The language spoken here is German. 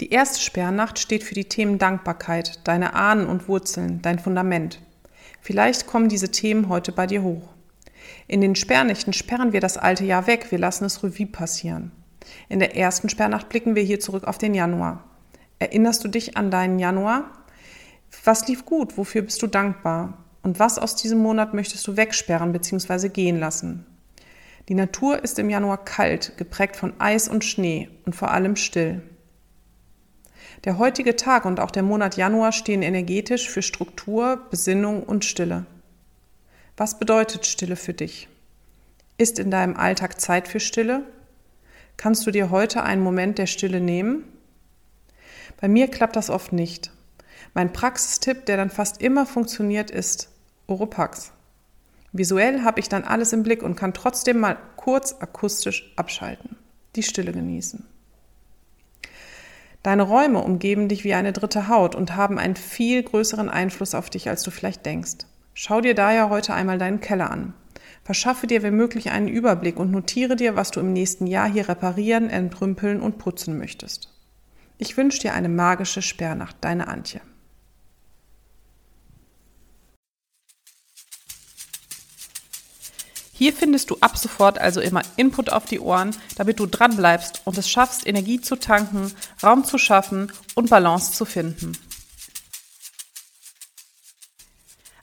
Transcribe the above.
Die erste Sperrnacht steht für die Themen Dankbarkeit, deine Ahnen und Wurzeln, dein Fundament. Vielleicht kommen diese Themen heute bei dir hoch. In den Sperrnächten sperren wir das alte Jahr weg, wir lassen es Revue passieren. In der ersten Sperrnacht blicken wir hier zurück auf den Januar. Erinnerst du dich an deinen Januar? Was lief gut? Wofür bist du dankbar? Und was aus diesem Monat möchtest du wegsperren bzw. gehen lassen? Die Natur ist im Januar kalt, geprägt von Eis und Schnee und vor allem still. Der heutige Tag und auch der Monat Januar stehen energetisch für Struktur, Besinnung und Stille. Was bedeutet Stille für dich? Ist in deinem Alltag Zeit für Stille? Kannst du dir heute einen Moment der Stille nehmen? Bei mir klappt das oft nicht. Mein Praxistipp, der dann fast immer funktioniert, ist Oropax. Visuell habe ich dann alles im Blick und kann trotzdem mal kurz akustisch abschalten, die Stille genießen. Deine Räume umgeben dich wie eine dritte Haut und haben einen viel größeren Einfluss auf dich, als du vielleicht denkst. Schau dir daher heute einmal deinen Keller an. Verschaffe dir wenn möglich einen Überblick und notiere dir, was du im nächsten Jahr hier reparieren, entrümpeln und putzen möchtest. Ich wünsche dir eine magische Sperrnacht, deine Antje. Hier findest du ab sofort also immer Input auf die Ohren, damit du dran bleibst und es schaffst, Energie zu tanken, Raum zu schaffen und Balance zu finden.